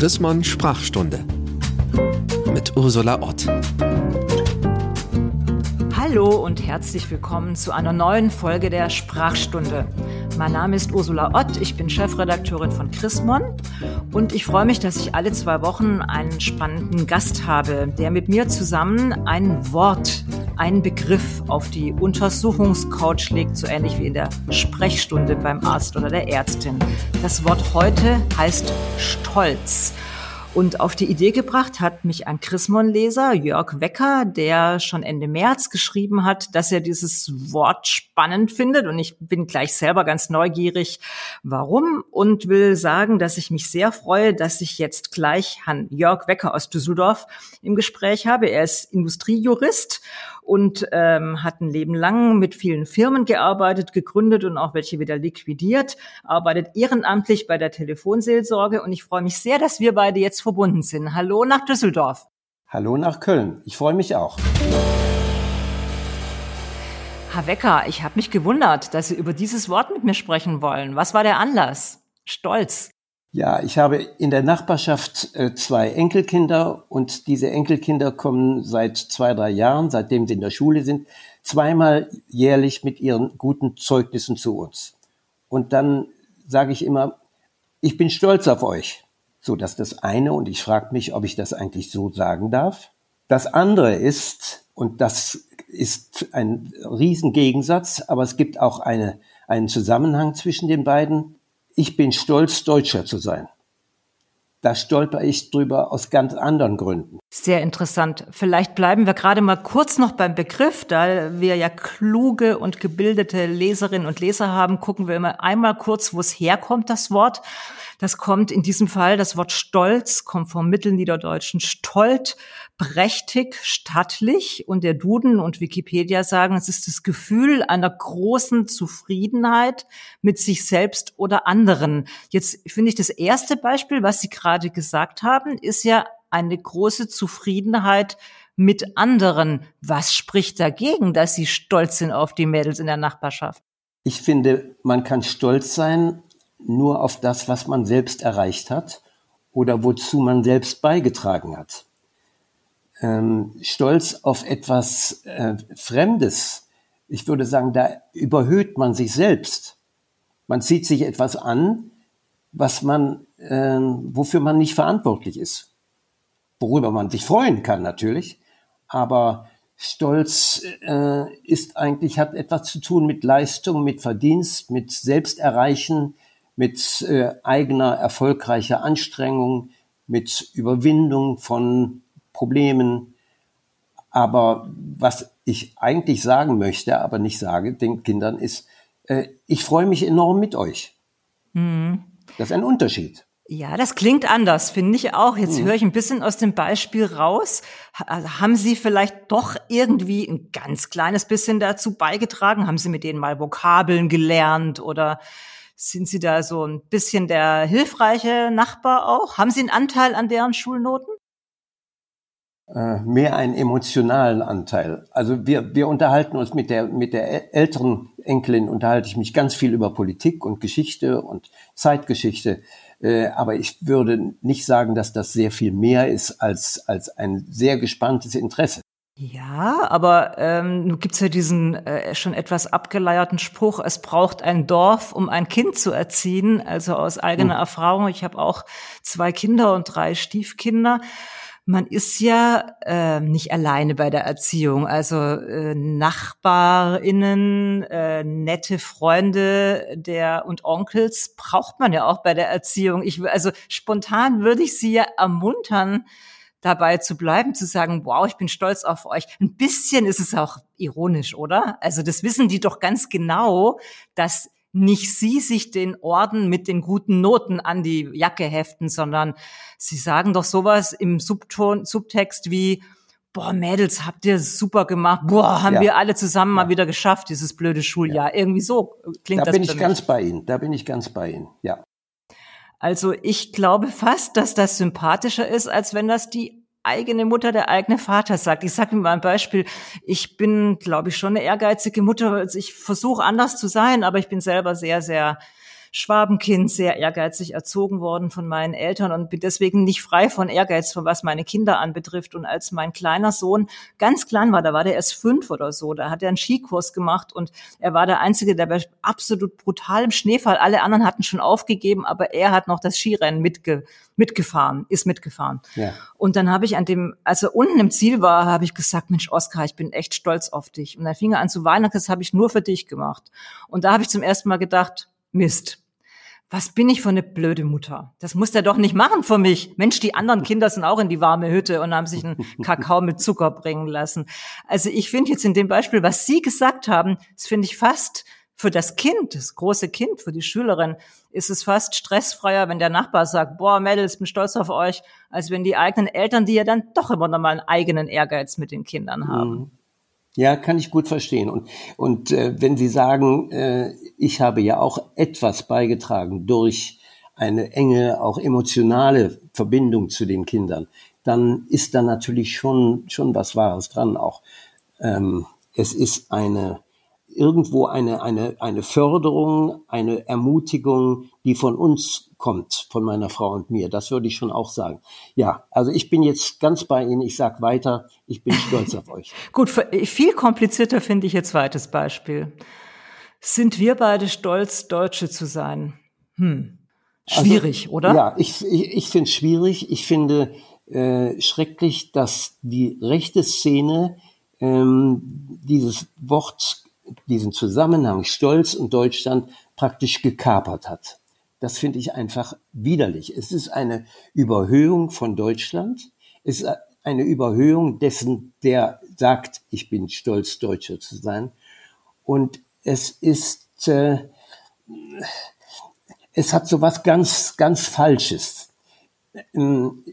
Chrismon Sprachstunde mit Ursula Ott. Hallo und herzlich willkommen zu einer neuen Folge der Sprachstunde. Mein Name ist Ursula Ott, ich bin Chefredakteurin von Chrismon und ich freue mich, dass ich alle zwei Wochen einen spannenden Gast habe, der mit mir zusammen ein Wort, einen Begriff auf die Untersuchungscouch legt, so ähnlich wie in der Sprechstunde beim Arzt oder der Ärztin. Das Wort heute heißt Stolz. Und auf die Idee gebracht hat mich ein Chrismon-Leser, Jörg Wecker, der schon Ende März geschrieben hat, dass er dieses Wort spannend findet. Und ich bin gleich selber ganz neugierig, warum. Und will sagen, dass ich mich sehr freue, dass ich jetzt gleich Herrn Jörg Wecker aus Düsseldorf im Gespräch habe. Er ist Industriejurist und ähm, hat ein Leben lang mit vielen Firmen gearbeitet, gegründet und auch welche wieder liquidiert, arbeitet ehrenamtlich bei der Telefonseelsorge und ich freue mich sehr, dass wir beide jetzt verbunden sind. Hallo nach Düsseldorf. Hallo nach Köln. Ich freue mich auch. Herr Wecker, ich habe mich gewundert, dass Sie über dieses Wort mit mir sprechen wollen. Was war der Anlass? Stolz. Ja, ich habe in der Nachbarschaft äh, zwei Enkelkinder und diese Enkelkinder kommen seit zwei, drei Jahren, seitdem sie in der Schule sind, zweimal jährlich mit ihren guten Zeugnissen zu uns. Und dann sage ich immer, ich bin stolz auf euch. So, dass das eine, und ich frage mich, ob ich das eigentlich so sagen darf. Das andere ist, und das ist ein Riesengegensatz, aber es gibt auch eine, einen Zusammenhang zwischen den beiden ich bin stolz, Deutscher zu sein. Da stolper ich drüber aus ganz anderen Gründen. Sehr interessant. Vielleicht bleiben wir gerade mal kurz noch beim Begriff, da wir ja kluge und gebildete Leserinnen und Leser haben, gucken wir immer einmal kurz, wo es herkommt, das Wort. Das kommt in diesem Fall, das Wort Stolz kommt vom Mittelniederdeutschen Stolt, prächtig, stattlich. Und der Duden und Wikipedia sagen, es ist das Gefühl einer großen Zufriedenheit mit sich selbst oder anderen. Jetzt finde ich das erste Beispiel, was Sie gerade gesagt haben, ist ja eine große Zufriedenheit mit anderen. Was spricht dagegen, dass Sie stolz sind auf die Mädels in der Nachbarschaft? Ich finde, man kann stolz sein nur auf das, was man selbst erreicht hat oder wozu man selbst beigetragen hat. Ähm, stolz auf etwas äh, Fremdes, ich würde sagen, da überhöht man sich selbst. Man zieht sich etwas an, was man, äh, wofür man nicht verantwortlich ist. Worüber man sich freuen kann natürlich, aber Stolz äh, ist eigentlich, hat etwas zu tun mit Leistung, mit Verdienst, mit Selbsterreichen, mit äh, eigener erfolgreicher Anstrengung, mit Überwindung von Problemen. Aber was ich eigentlich sagen möchte, aber nicht sage den Kindern, ist, äh, ich freue mich enorm mit euch. Mhm. Das ist ein Unterschied. Ja, das klingt anders, finde ich auch. Jetzt hm. höre ich ein bisschen aus dem Beispiel raus. Also haben Sie vielleicht doch irgendwie ein ganz kleines bisschen dazu beigetragen? Haben Sie mit denen mal Vokabeln gelernt oder sind Sie da so ein bisschen der hilfreiche Nachbar auch? Haben Sie einen Anteil an deren Schulnoten? Äh, mehr einen emotionalen Anteil. Also wir, wir unterhalten uns mit der, mit der älteren Enkelin, unterhalte ich mich ganz viel über Politik und Geschichte und Zeitgeschichte. Äh, aber ich würde nicht sagen, dass das sehr viel mehr ist als, als ein sehr gespanntes Interesse. Ja, aber ähm, nun gibt's ja diesen äh, schon etwas abgeleierten Spruch, es braucht ein Dorf, um ein Kind zu erziehen. Also aus eigener mhm. Erfahrung, ich habe auch zwei Kinder und drei Stiefkinder. Man ist ja äh, nicht alleine bei der Erziehung. Also äh, Nachbarinnen, äh, nette Freunde der und Onkels braucht man ja auch bei der Erziehung. Ich also spontan würde ich Sie ja ermuntern, dabei zu bleiben, zu sagen, wow, ich bin stolz auf euch. Ein bisschen ist es auch ironisch, oder? Also das wissen die doch ganz genau, dass nicht sie sich den Orden mit den guten Noten an die Jacke heften, sondern sie sagen doch sowas im Subton, Subtext wie, boah, Mädels, habt ihr super gemacht. Boah, haben ja. wir alle zusammen ja. mal wieder geschafft, dieses blöde Schuljahr. Ja. Irgendwie so klingt da das. Da bin ich ganz bei Ihnen. Da bin ich ganz bei Ihnen. Ja. Also ich glaube fast, dass das sympathischer ist, als wenn das die eigene Mutter, der eigene Vater sagt. Ich sage mir mal ein Beispiel. Ich bin, glaube ich, schon eine ehrgeizige Mutter. Also ich versuche anders zu sein, aber ich bin selber sehr, sehr Schwabenkind, sehr ehrgeizig erzogen worden von meinen Eltern und bin deswegen nicht frei von Ehrgeiz, von was meine Kinder anbetrifft. Und als mein kleiner Sohn ganz klein war, da war der erst fünf oder so, da hat er einen Skikurs gemacht und er war der Einzige, der bei absolut brutalem Schneefall, alle anderen hatten schon aufgegeben, aber er hat noch das Skirennen mitge mitgefahren, ist mitgefahren. Ja. Und dann habe ich an dem, als er unten im Ziel war, habe ich gesagt, Mensch, Oskar, ich bin echt stolz auf dich. Und dann fing er an zu weinen, das habe ich nur für dich gemacht. Und da habe ich zum ersten Mal gedacht, Mist, was bin ich für eine blöde Mutter? Das muss der doch nicht machen für mich. Mensch, die anderen Kinder sind auch in die warme Hütte und haben sich einen Kakao mit Zucker bringen lassen. Also ich finde jetzt in dem Beispiel, was Sie gesagt haben, das finde ich fast für das Kind, das große Kind, für die Schülerin, ist es fast stressfreier, wenn der Nachbar sagt, boah, Mädels, bin stolz auf euch, als wenn die eigenen Eltern, die ja dann doch immer noch mal einen eigenen Ehrgeiz mit den Kindern haben. Mhm. Ja, kann ich gut verstehen. Und, und äh, wenn Sie sagen, äh, ich habe ja auch etwas beigetragen durch eine enge, auch emotionale Verbindung zu den Kindern, dann ist da natürlich schon, schon was Wahres dran auch. Ähm, es ist eine, irgendwo eine, eine, eine Förderung, eine Ermutigung, die von uns kommt, von meiner Frau und mir. Das würde ich schon auch sagen. Ja, also ich bin jetzt ganz bei Ihnen. Ich sage weiter, ich bin stolz auf euch. Gut, viel komplizierter finde ich jetzt zweites Beispiel. Sind wir beide stolz, Deutsche zu sein? Hm. Also, schwierig, also, oder? Ja, ich, ich, ich finde es schwierig. Ich finde äh, schrecklich, dass die rechte Szene ähm, dieses Wort diesen Zusammenhang Stolz und Deutschland praktisch gekapert hat. Das finde ich einfach widerlich. Es ist eine Überhöhung von Deutschland. Es ist eine Überhöhung dessen, der sagt, ich bin stolz, Deutscher zu sein. Und es ist, äh, es hat so was ganz, ganz Falsches. Ähm,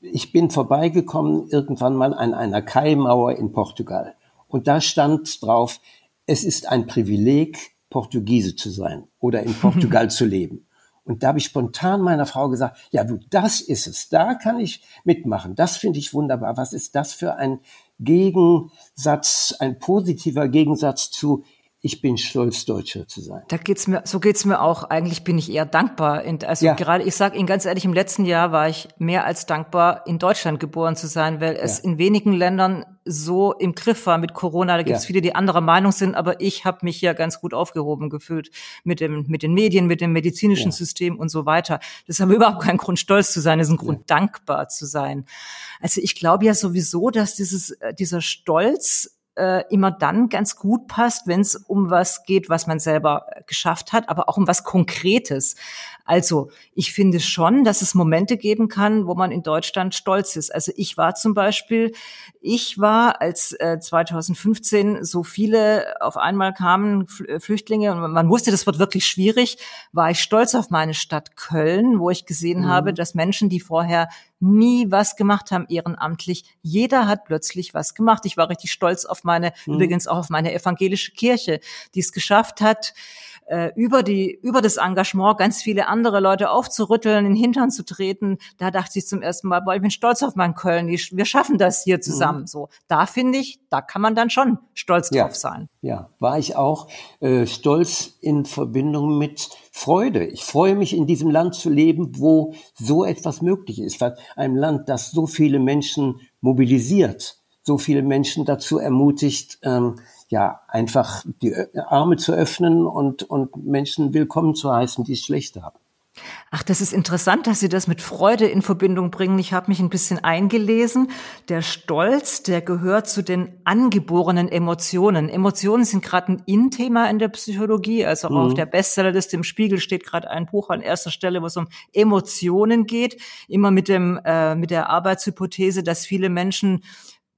ich bin vorbeigekommen irgendwann mal an einer Kaimauer in Portugal. Und da stand drauf, es ist ein Privileg, Portugiese zu sein oder in Portugal zu leben. Und da habe ich spontan meiner Frau gesagt, ja du, das ist es, da kann ich mitmachen, das finde ich wunderbar. Was ist das für ein Gegensatz, ein positiver Gegensatz zu, ich bin stolz, Deutscher zu sein. Da geht's mir, so geht's mir auch. Eigentlich bin ich eher dankbar. Also ja. gerade, ich sage Ihnen ganz ehrlich, im letzten Jahr war ich mehr als dankbar, in Deutschland geboren zu sein, weil es ja. in wenigen Ländern so im Griff war mit Corona. Da gibt's ja. viele, die anderer Meinung sind, aber ich habe mich ja ganz gut aufgehoben gefühlt mit dem, mit den Medien, mit dem medizinischen System und so weiter. Das haben wir überhaupt keinen Grund, stolz zu sein. Das ist ein Grund, dankbar zu sein. Also ich glaube ja sowieso, dass dieses, äh, dieser Stolz äh, immer dann ganz gut passt, wenn es um was geht, was man selber geschafft hat, aber auch um was Konkretes. Also ich finde schon, dass es Momente geben kann, wo man in Deutschland stolz ist. Also ich war zum Beispiel, ich war, als äh, 2015 so viele auf einmal kamen, äh, Flüchtlinge, und man wusste, das wird wirklich schwierig, war ich stolz auf meine Stadt Köln, wo ich gesehen mhm. habe, dass Menschen, die vorher nie was gemacht haben ehrenamtlich. Jeder hat plötzlich was gemacht. Ich war richtig stolz auf meine, mhm. übrigens auch auf meine evangelische Kirche, die es geschafft hat, äh, über die über das Engagement ganz viele andere Leute aufzurütteln, in den Hintern zu treten. Da dachte ich zum ersten Mal, boah, ich bin stolz auf meinen Köln. Wir schaffen das hier zusammen. Mhm. So, da finde ich, da kann man dann schon stolz ja. drauf sein. Ja, war ich auch äh, stolz in Verbindung mit Freude. Ich freue mich, in diesem Land zu leben, wo so etwas möglich ist. Einem Land, das so viele Menschen mobilisiert, so viele Menschen dazu ermutigt, ähm, ja, einfach die Arme zu öffnen und, und Menschen willkommen zu heißen, die es schlecht haben. Ach, das ist interessant, dass Sie das mit Freude in Verbindung bringen. Ich habe mich ein bisschen eingelesen. Der Stolz, der gehört zu den angeborenen Emotionen. Emotionen sind gerade ein In-Thema in der Psychologie. Also auch mhm. auf der Bestsellerliste im Spiegel steht gerade ein Buch an erster Stelle, wo es um Emotionen geht. Immer mit dem äh, mit der Arbeitshypothese, dass viele Menschen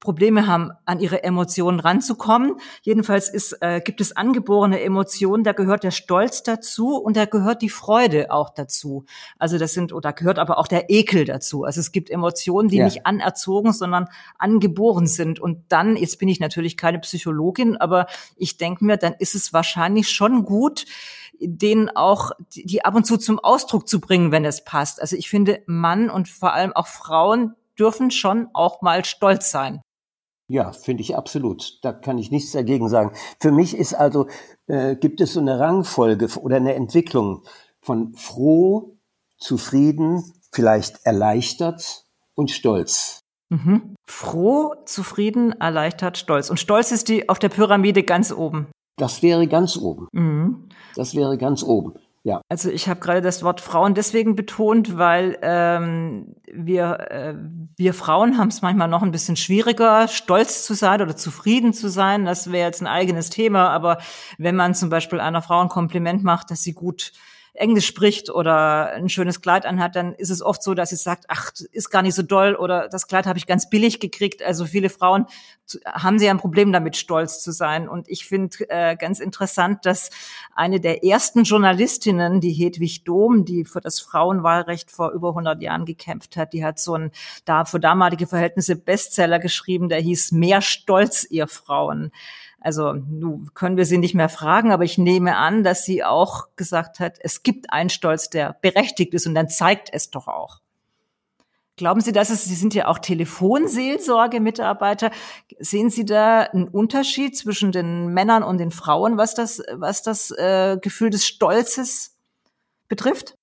Probleme haben, an ihre Emotionen ranzukommen. Jedenfalls ist, äh, gibt es angeborene Emotionen, da gehört der Stolz dazu und da gehört die Freude auch dazu. Also das sind, oder gehört aber auch der Ekel dazu. Also es gibt Emotionen, die ja. nicht anerzogen, sondern angeboren sind. Und dann, jetzt bin ich natürlich keine Psychologin, aber ich denke mir, dann ist es wahrscheinlich schon gut, denen auch die ab und zu zum Ausdruck zu bringen, wenn es passt. Also ich finde, Mann und vor allem auch Frauen dürfen schon auch mal stolz sein. Ja, finde ich absolut. Da kann ich nichts dagegen sagen. Für mich ist also, äh, gibt es so eine Rangfolge oder eine Entwicklung von froh, zufrieden, vielleicht erleichtert und stolz. Mhm. Froh, zufrieden, erleichtert, stolz. Und stolz ist die auf der Pyramide ganz oben. Das wäre ganz oben. Mhm. Das wäre ganz oben. Ja. Also ich habe gerade das Wort Frauen deswegen betont, weil ähm, wir, äh, wir Frauen haben es manchmal noch ein bisschen schwieriger, stolz zu sein oder zufrieden zu sein. Das wäre jetzt ein eigenes Thema. Aber wenn man zum Beispiel einer Frau ein Kompliment macht, dass sie gut Englisch spricht oder ein schönes Kleid anhat, dann ist es oft so, dass sie sagt, ach, ist gar nicht so doll oder das Kleid habe ich ganz billig gekriegt. Also viele Frauen haben sie ein Problem damit, stolz zu sein. Und ich finde äh, ganz interessant, dass eine der ersten Journalistinnen, die Hedwig Dom, die für das Frauenwahlrecht vor über 100 Jahren gekämpft hat, die hat so ein da für damalige Verhältnisse Bestseller geschrieben, der hieß Mehr Stolz, ihr Frauen. Also nun können wir sie nicht mehr fragen, aber ich nehme an, dass sie auch gesagt hat, es gibt einen Stolz, der berechtigt ist und dann zeigt es doch auch. Glauben Sie, dass es, Sie sind ja auch Telefonseelsorge-Mitarbeiter. Sehen Sie da einen Unterschied zwischen den Männern und den Frauen, was das, was das äh, Gefühl des Stolzes betrifft?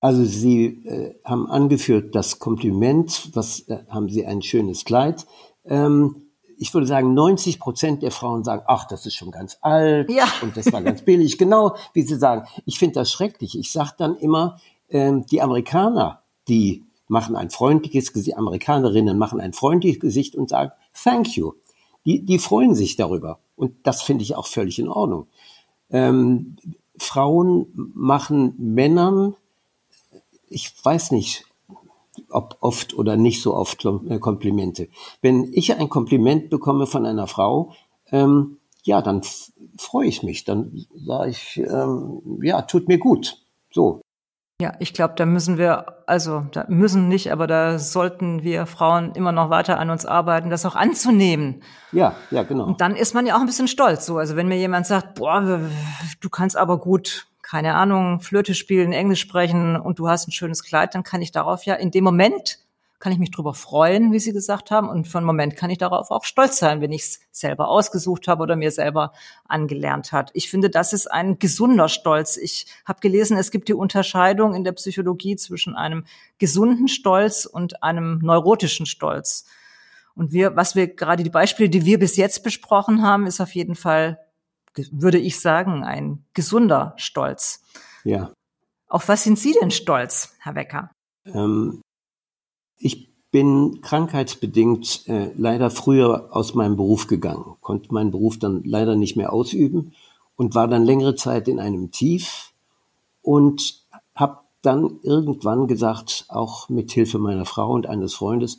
Also Sie äh, haben angeführt das Kompliment, was äh, haben Sie ein schönes Kleid. Ähm, ich würde sagen, 90 Prozent der Frauen sagen, ach, das ist schon ganz alt ja. und das war ganz billig. Genau, wie sie sagen. Ich finde das schrecklich. Ich sage dann immer, äh, die Amerikaner, die machen ein freundliches Gesicht, Amerikanerinnen machen ein freundliches Gesicht und sagen, thank you. Die, die freuen sich darüber. Und das finde ich auch völlig in Ordnung. Ähm, Frauen machen Männern, ich weiß nicht, ob oft oder nicht so oft äh, Komplimente. Wenn ich ein Kompliment bekomme von einer Frau, ähm, ja, dann freue ich mich. Dann sage ich, ähm, ja, tut mir gut. So. Ja, ich glaube, da müssen wir, also da müssen nicht, aber da sollten wir Frauen immer noch weiter an uns arbeiten, das auch anzunehmen. Ja, ja, genau. Und dann ist man ja auch ein bisschen stolz. So, also wenn mir jemand sagt, boah, du kannst aber gut keine Ahnung, Flöte spielen, Englisch sprechen und du hast ein schönes Kleid, dann kann ich darauf ja in dem Moment kann ich mich drüber freuen, wie Sie gesagt haben. Und für einen Moment kann ich darauf auch stolz sein, wenn ich es selber ausgesucht habe oder mir selber angelernt hat. Ich finde, das ist ein gesunder Stolz. Ich habe gelesen, es gibt die Unterscheidung in der Psychologie zwischen einem gesunden Stolz und einem neurotischen Stolz. Und wir, was wir gerade die Beispiele, die wir bis jetzt besprochen haben, ist auf jeden Fall würde ich sagen, ein gesunder Stolz. Ja. Auf was sind Sie denn stolz, Herr Wecker? Ähm, ich bin krankheitsbedingt äh, leider früher aus meinem Beruf gegangen, konnte meinen Beruf dann leider nicht mehr ausüben und war dann längere Zeit in einem Tief und habe dann irgendwann gesagt, auch mit Hilfe meiner Frau und eines Freundes,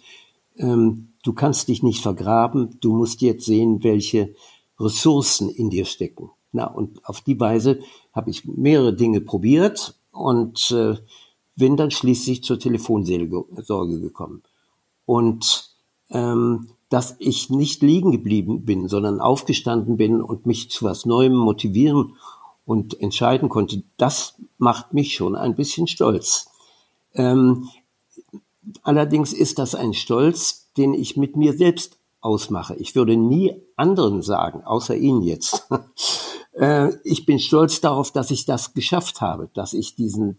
ähm, du kannst dich nicht vergraben, du musst jetzt sehen, welche Ressourcen in dir stecken. Na, und auf die Weise habe ich mehrere Dinge probiert und äh, bin dann schließlich zur Telefonsorge gekommen. Und ähm, dass ich nicht liegen geblieben bin, sondern aufgestanden bin und mich zu was Neuem motivieren und entscheiden konnte, das macht mich schon ein bisschen stolz. Ähm, allerdings ist das ein Stolz, den ich mit mir selbst ausmache. Ich würde nie anderen sagen, außer Ihnen jetzt. Äh, ich bin stolz darauf, dass ich das geschafft habe, dass ich diesen,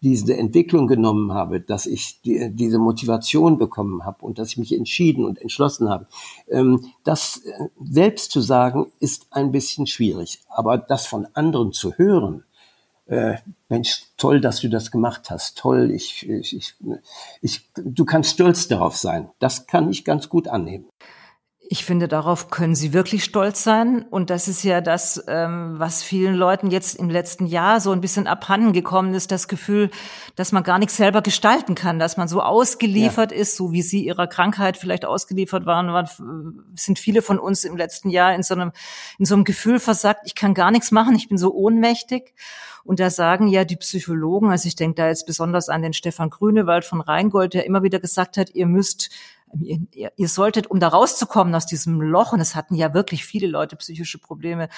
diese Entwicklung genommen habe, dass ich die, diese Motivation bekommen habe und dass ich mich entschieden und entschlossen habe. Ähm, das äh, selbst zu sagen, ist ein bisschen schwierig. Aber das von anderen zu hören, äh, Mensch, toll, dass du das gemacht hast, toll, ich, ich, ich, ich, du kannst stolz darauf sein. Das kann ich ganz gut annehmen. Ich finde, darauf können Sie wirklich stolz sein. Und das ist ja das, ähm, was vielen Leuten jetzt im letzten Jahr so ein bisschen abhanden gekommen ist, das Gefühl, dass man gar nichts selber gestalten kann, dass man so ausgeliefert ja. ist, so wie Sie Ihrer Krankheit vielleicht ausgeliefert waren, waren, sind viele von uns im letzten Jahr in so einem, in so einem Gefühl versagt, ich kann gar nichts machen, ich bin so ohnmächtig. Und da sagen ja die Psychologen, also ich denke da jetzt besonders an den Stefan Grünewald von Rheingold, der immer wieder gesagt hat, ihr müsst ihr, ihr solltet, um da rauszukommen aus diesem Loch, und es hatten ja wirklich viele Leute psychische Probleme,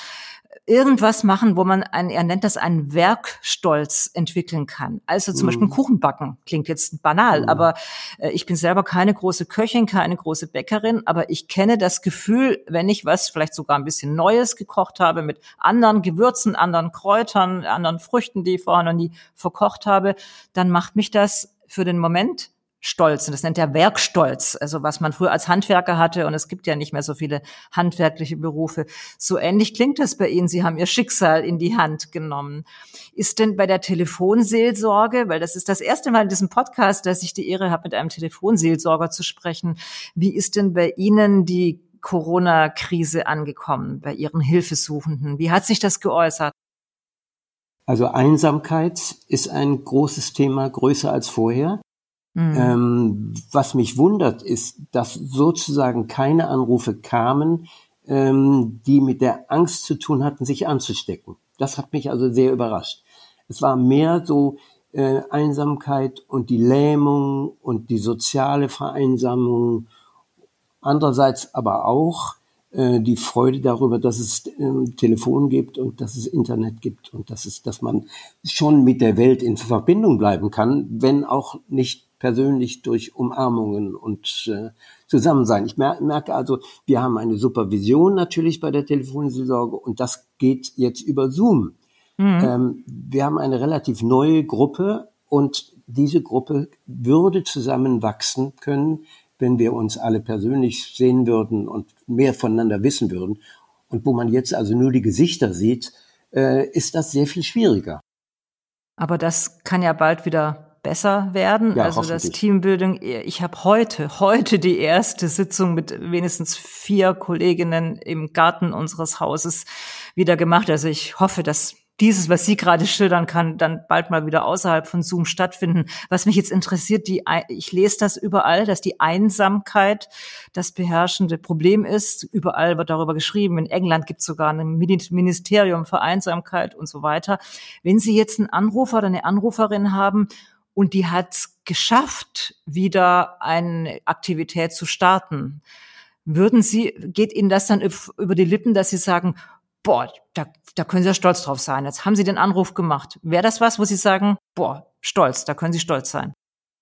irgendwas machen, wo man ein, er nennt das einen Werkstolz entwickeln kann. Also zum mhm. Beispiel Kuchen backen. Klingt jetzt banal, mhm. aber äh, ich bin selber keine große Köchin, keine große Bäckerin, aber ich kenne das Gefühl, wenn ich was vielleicht sogar ein bisschen Neues gekocht habe mit anderen Gewürzen, anderen Kräutern, anderen Früchten, die ich vorher noch nie verkocht habe, dann macht mich das für den Moment Stolz. Und das nennt er Werkstolz, also was man früher als Handwerker hatte. Und es gibt ja nicht mehr so viele handwerkliche Berufe. So ähnlich klingt das bei Ihnen. Sie haben Ihr Schicksal in die Hand genommen. Ist denn bei der Telefonseelsorge, weil das ist das erste Mal in diesem Podcast, dass ich die Ehre habe, mit einem Telefonseelsorger zu sprechen. Wie ist denn bei Ihnen die Corona-Krise angekommen, bei Ihren Hilfesuchenden? Wie hat sich das geäußert? Also Einsamkeit ist ein großes Thema, größer als vorher. Mhm. Ähm, was mich wundert, ist, dass sozusagen keine Anrufe kamen, ähm, die mit der Angst zu tun hatten, sich anzustecken. Das hat mich also sehr überrascht. Es war mehr so äh, Einsamkeit und die Lähmung und die soziale Vereinsamung. Andererseits aber auch äh, die Freude darüber, dass es ähm, Telefon gibt und dass es Internet gibt und dass es, dass man schon mit der Welt in Verbindung bleiben kann, wenn auch nicht persönlich durch Umarmungen und äh, Zusammensein. Ich mer merke also, wir haben eine Supervision natürlich bei der Telefonseelsorge und das geht jetzt über Zoom. Mhm. Ähm, wir haben eine relativ neue Gruppe und diese Gruppe würde zusammenwachsen können, wenn wir uns alle persönlich sehen würden und mehr voneinander wissen würden. Und wo man jetzt also nur die Gesichter sieht, äh, ist das sehr viel schwieriger. Aber das kann ja bald wieder besser werden. Ja, also das Teambuilding, ich habe heute, heute die erste Sitzung mit wenigstens vier Kolleginnen im Garten unseres Hauses wieder gemacht. Also ich hoffe, dass dieses, was Sie gerade schildern kann, dann bald mal wieder außerhalb von Zoom stattfinden. Was mich jetzt interessiert, die, ich lese das überall, dass die Einsamkeit das beherrschende Problem ist. Überall wird darüber geschrieben. In England gibt es sogar ein Ministerium für Einsamkeit und so weiter. Wenn Sie jetzt einen Anrufer oder eine Anruferin haben und die hat es geschafft, wieder eine Aktivität zu starten. Würden Sie, geht Ihnen das dann über die Lippen, dass Sie sagen, boah, da, da können Sie ja stolz drauf sein. Jetzt haben Sie den Anruf gemacht. Wäre das was, wo Sie sagen, boah, stolz, da können Sie stolz sein?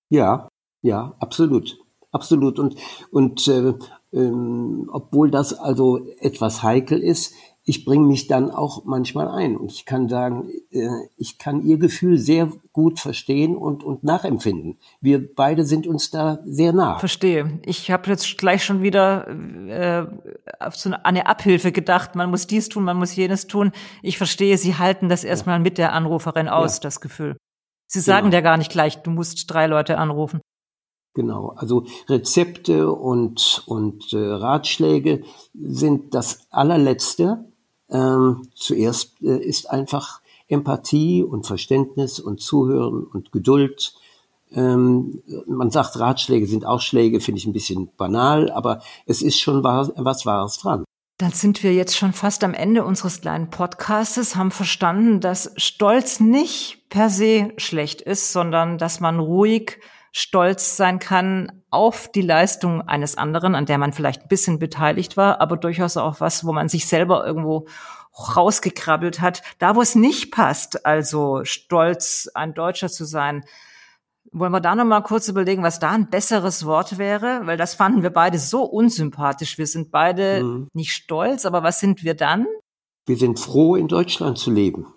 Ja, ja, absolut. Absolut. Und, und äh, ähm, obwohl das also etwas heikel ist, ich bringe mich dann auch manchmal ein und ich kann sagen, äh, ich kann ihr Gefühl sehr gut verstehen und, und nachempfinden. Wir beide sind uns da sehr nah. Verstehe. Ich habe jetzt gleich schon wieder äh, auf so eine Abhilfe gedacht. Man muss dies tun, man muss jenes tun. Ich verstehe, Sie halten das erstmal ja. mit der Anruferin aus, ja. das Gefühl. Sie sagen genau. ja gar nicht gleich, du musst drei Leute anrufen. Genau, also Rezepte und, und äh, Ratschläge sind das allerletzte. Ähm, zuerst äh, ist einfach Empathie und Verständnis und Zuhören und Geduld. Ähm, man sagt, Ratschläge sind auch Schläge, finde ich ein bisschen banal, aber es ist schon wahr, was Wahres dran. Dann sind wir jetzt schon fast am Ende unseres kleinen Podcastes, haben verstanden, dass Stolz nicht per se schlecht ist, sondern dass man ruhig stolz sein kann auf die Leistung eines anderen, an der man vielleicht ein bisschen beteiligt war, aber durchaus auch was, wo man sich selber irgendwo rausgekrabbelt hat. Da, wo es nicht passt, also stolz, ein Deutscher zu sein, wollen wir da noch mal kurz überlegen, was da ein besseres Wort wäre? Weil das fanden wir beide so unsympathisch. Wir sind beide mhm. nicht stolz, aber was sind wir dann? Wir sind froh, in Deutschland zu leben.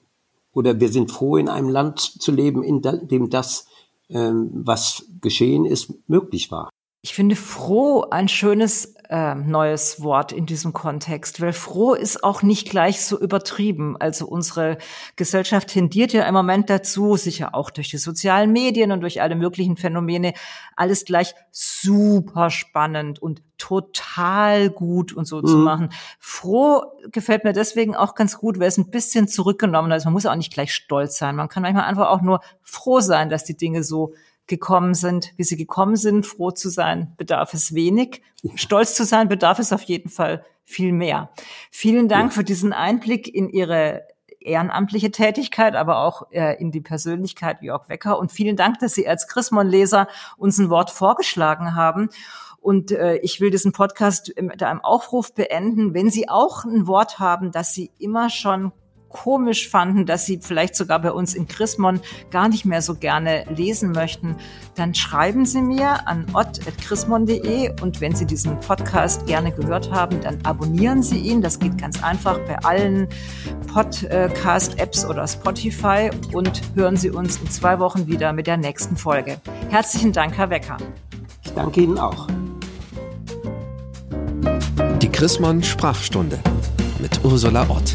Oder wir sind froh, in einem Land zu leben, in dem das was geschehen ist, möglich war. Ich finde froh ein schönes äh, neues Wort in diesem Kontext, weil froh ist auch nicht gleich so übertrieben. Also unsere Gesellschaft tendiert ja im Moment dazu, sicher auch durch die sozialen Medien und durch alle möglichen Phänomene, alles gleich super spannend und total gut und so mhm. zu machen. Froh gefällt mir deswegen auch ganz gut, weil es ein bisschen zurückgenommen ist. Man muss auch nicht gleich stolz sein. Man kann manchmal einfach auch nur froh sein, dass die Dinge so gekommen sind, wie sie gekommen sind. Froh zu sein bedarf es wenig. Stolz zu sein bedarf es auf jeden Fall viel mehr. Vielen Dank für diesen Einblick in Ihre ehrenamtliche Tätigkeit, aber auch äh, in die Persönlichkeit Jörg Wecker. Und vielen Dank, dass Sie als Chrismon-Leser uns ein Wort vorgeschlagen haben. Und äh, ich will diesen Podcast mit einem Aufruf beenden. Wenn Sie auch ein Wort haben, das Sie immer schon komisch fanden, dass sie vielleicht sogar bei uns in Chrismon gar nicht mehr so gerne lesen möchten, dann schreiben Sie mir an ott.chrismon.de und wenn Sie diesen Podcast gerne gehört haben, dann abonnieren Sie ihn. Das geht ganz einfach bei allen Podcast-Apps oder Spotify und hören Sie uns in zwei Wochen wieder mit der nächsten Folge. Herzlichen Dank, Herr Wecker. Ich danke Ihnen auch. Die Chrismon Sprachstunde mit Ursula Ott.